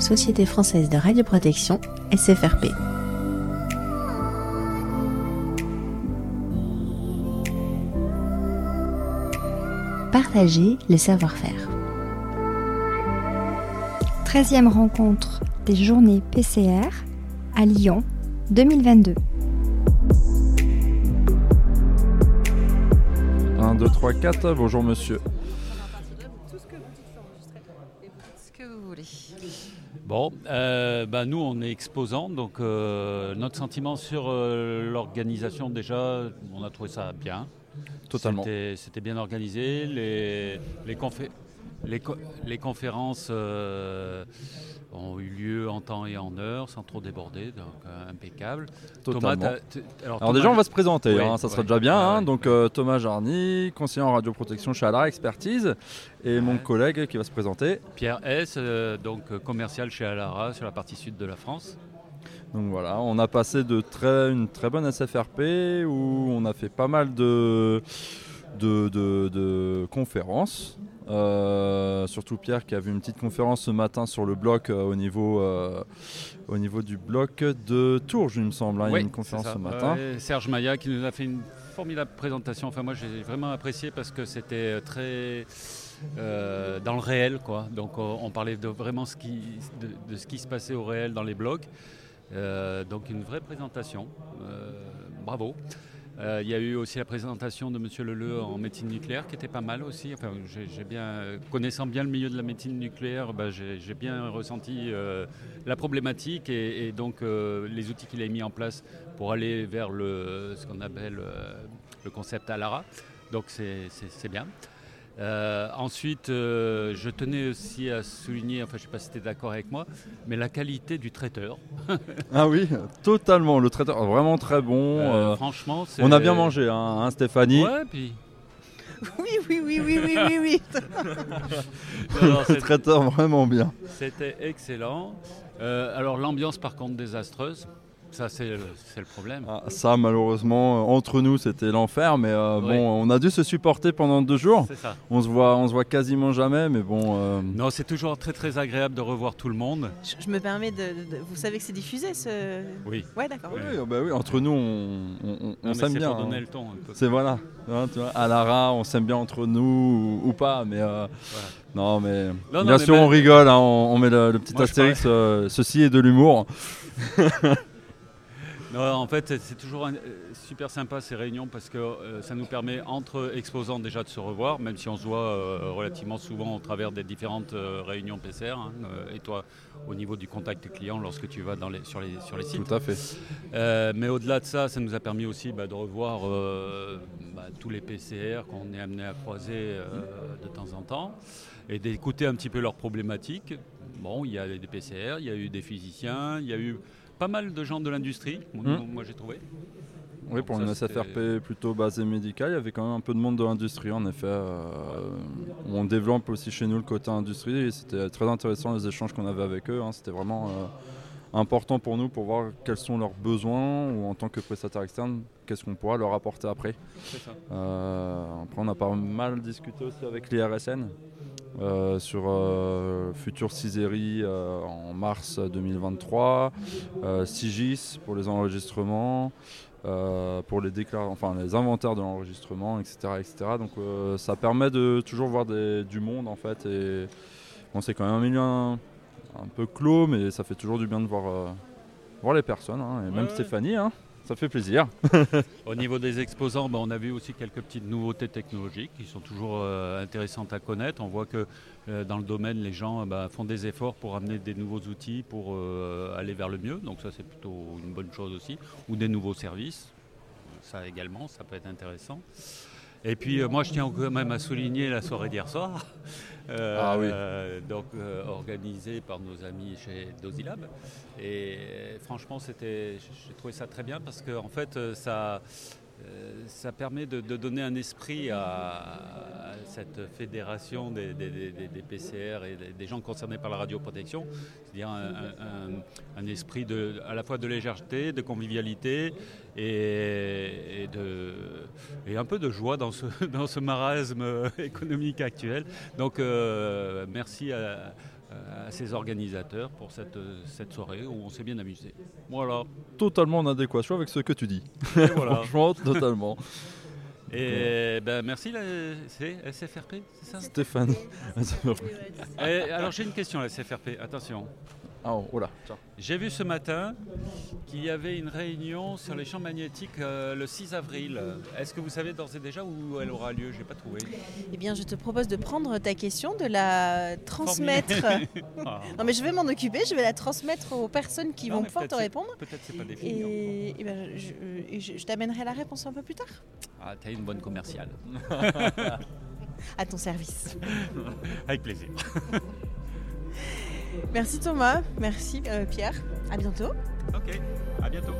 Société française de radioprotection, SFRP. Partager le savoir-faire. 13e rencontre des journées PCR à Lyon 2022. 1, 2, 3, 4, bonjour monsieur. Bon, euh, bah, nous on est exposants, donc euh, notre sentiment sur euh, l'organisation déjà, on a trouvé ça bien. Totalement. C'était bien organisé, les, les, confé- les, co- les conférences euh, ont eu lieu en temps et en heure, sans trop déborder, donc euh, impeccable. Totalement. t'as- t- Alors Thomas, déjà on va se présenter, hein, ça sera ouais. déjà bien. Ouais, hein. ouais, Donc euh, Thomas Jarny, conseiller en radioprotection chez Alara Expertise, et mon collègue qui va se présenter. Pierre S, donc commercial chez Alara sur la partie sud de la France. Donc voilà, on a passé de très, une très bonne SFRP où on a fait pas mal de, de, de- de conférences. Euh, surtout Pierre qui a vu une petite conférence ce matin sur le bloc euh, au, niveau, euh, au niveau du bloc de Tours, il me semble. hein. Il y a une conférence ce matin. Serge Maya qui nous a fait une formidable présentation. Enfin, moi, j'ai vraiment apprécié parce que c'était très euh, dans le réel, quoi. Donc, on, on parlait de vraiment ce qui, de, de ce qui se passait au réel dans les blogs. Euh, donc, une vraie présentation. Euh, bravo. Euh, Il y a eu aussi la présentation de Monsieur Leleu en médecine nucléaire qui était pas mal aussi. Enfin, connaissant bien le milieu de la médecine nucléaire, bah, j'ai bien ressenti euh, la problématique et, donc euh, les outils qu'il a mis en place pour aller vers le, ce qu'on appelle le concept Alara. Donc c'est bien. Euh, ensuite, euh, je tenais aussi à souligner, enfin je ne sais pas si tu es d'accord avec moi, mais la qualité du traiteur. Ah oui, totalement. Le traiteur vraiment très bon. Euh, euh, franchement, c'est... on a bien mangé, hein, hein, Stéphanie. Ouais, puis... Oui, oui, oui, oui, oui, oui, oui. Non, Le traiteur vraiment bien. C'était excellent. Euh, alors l'ambiance par contre désastreuse, ça c'est le, problème. Ah, ça, malheureusement, euh, entre nous, c'était l'enfer. Mais euh, bon, on a dû se supporter pendant deux jours. C'est ça. On se voit, on se voit quasiment jamais, mais bon. euh, Non, c'est toujours très très agréable de revoir tout le monde. Je, je me permets de, de- Vous savez que c'est diffusé ce. Oui. Ouais, d'accord. oui, bah oui, entre nous, on, s'aime c'est bien. pour donner hein. le ton un peu. C'est voilà. Hein, tu vois, à Lara, on s'aime bien entre nous ou, ou pas, mais euh, non, mais Non, non, bien mais sûr, ben- on rigole. hein, on, on met le, le petit Moi, astérix. euh, ceci est de l'humour. Non, en fait, c'est- toujours euh, super sympa ces réunions parce que euh, ça nous permet entre exposants déjà de se revoir, même si on se voit euh, relativement souvent au travers des différentes euh, réunions PCR. hein, euh, et toi, au niveau du contact client, lorsque tu vas dans les, sur, les, sur les sites. Tout à fait. Euh, mais au-delà de ça, ça nous a permis aussi bah, de revoir euh, bah, tous les PCR qu'on est amené à croiser euh, de temps en temps et d'écouter un petit peu leurs problématiques. Bon, il y a des PCR, il y a eu des physiciens, il y a eu pas mal de gens de l'industrie, moi, Hmm. moi, j'ai trouvé. Oui, Donc pour une SFRP plutôt basée médicale, il y avait quand même un peu de monde de l'industrie en effet. euh, on développe aussi chez nous le côté industrie et c'était très intéressant les échanges qu'on avait avec eux. hein. C'était vraiment euh, important pour nous pour voir quels sont leurs besoins ou en tant que prestataire externe, qu'est-ce qu'on pourra leur apporter après. Ça. Euh, après, on a pas mal discuté aussi avec l'IRSN euh, sur euh, future CISERI euh, en mars 2023, euh, SIGIS pour les enregistrements, euh, pour les, déclar- enfin, les inventaires de l'enregistrement, etc., etc. Donc ça permet de toujours voir des- du monde en fait. Et bon, c'est quand même un milieu un, un peu clos, mais ça fait toujours du bien de voir, voir les personnes. hein, et même Ouais. Stéphanie, hein, ça fait plaisir. Au niveau des exposants, bah, on a vu aussi quelques petites nouveautés technologiques qui sont toujours euh, intéressantes à connaître. On voit que euh, dans le domaine, les gens euh, bah, font des efforts pour amener des nouveaux outils pour aller vers le mieux. Donc ça, c'est plutôt une bonne chose aussi. Ou des nouveaux services. Ça également, ça peut être intéressant. Et puis euh, moi, je tiens quand même à souligner la soirée d'hier soir. Euh, Ah oui. donc euh, organisée par nos amis chez Dosilab. Et franchement, c'était, j'ai trouvé ça très bien parce que en fait, ça, ça permet de, de donner un esprit à, à cette fédération des, des- des- des- des PCR et des, des gens concernés par la radioprotection, c'est-à-dire un, un- un esprit de, à la fois de légèreté, de convivialité et, et de, et un peu de joie dans ce, dans ce marasme économique actuel. Donc euh, merci à, à ses organisateurs pour cette, cette soirée où on s'est bien amusé. Voilà. Totalement en adéquation avec ce que tu dis. Et voilà. Franchement, totalement. Et ben merci, la- c'est SFRP, c'est ça? Stéphane. Et Alors j'ai une question, la SFRP, attention. Ah, oh là. J'ai vu ce matin qu'il y avait une réunion sur les champs magnétiques euh, le 6 avril. Est-ce que vous savez d'ores et déjà où elle aura lieu? Je n'ai pas trouvé. Eh bien, je te propose de prendre ta question, de la transmettre. Ah. non, mais je vais m'en occuper, je vais la transmettre aux personnes qui Non, vont pouvoir te répondre. Peut-être c'est pas défini. Et, eh ben, je, et je- je t'amènerai la réponse un peu plus tard. Ah, t'as une bonne commerciale. À ton service. Avec plaisir. Merci Thomas, merci euh, Pierre. À bientôt. Ok, à bientôt.